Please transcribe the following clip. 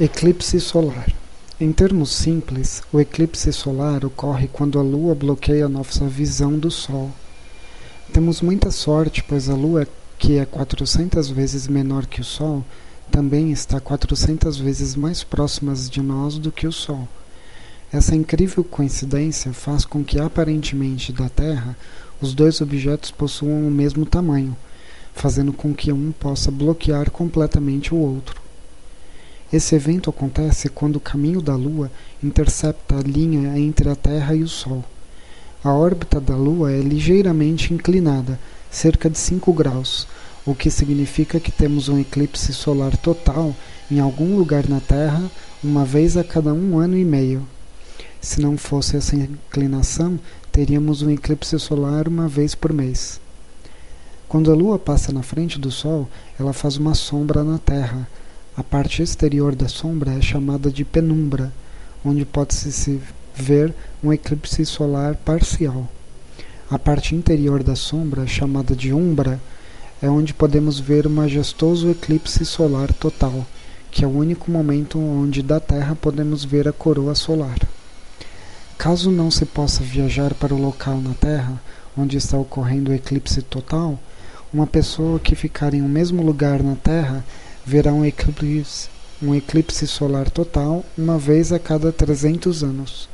Eclipse solar. Em termos simples, o eclipse solar ocorre quando a Lua bloqueia nossa visão do Sol. Temos muita sorte, pois a Lua, que é 400 vezes menor que o Sol, também está 400 vezes mais próxima de nós do que o Sol. Essa incrível coincidência faz com que, aparentemente, da Terra, os dois objetos possuam o mesmo tamanho, fazendo com que um possa bloquear completamente o outro. Esse evento acontece quando o caminho da Lua intercepta a linha entre a Terra e o Sol. A órbita da Lua é ligeiramente inclinada, cerca de 5 graus, o que significa que temos um eclipse solar total em algum lugar na Terra uma vez a cada um ano e meio. Se não fosse essa inclinação, teríamos um eclipse solar uma vez por mês. Quando a Lua passa na frente do Sol, ela faz uma sombra na Terra a parte exterior da sombra é chamada de penumbra, onde pode-se ver um eclipse solar parcial. A parte interior da sombra, chamada de umbra, é onde podemos ver o majestoso eclipse solar total, que é o único momento onde da Terra podemos ver a coroa solar. Caso não se possa viajar para o local na Terra onde está ocorrendo o eclipse total, uma pessoa que ficar em um mesmo lugar na Terra verá um eclipse, um eclipse solar total uma vez a cada 300 anos.